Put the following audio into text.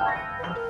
Hmm.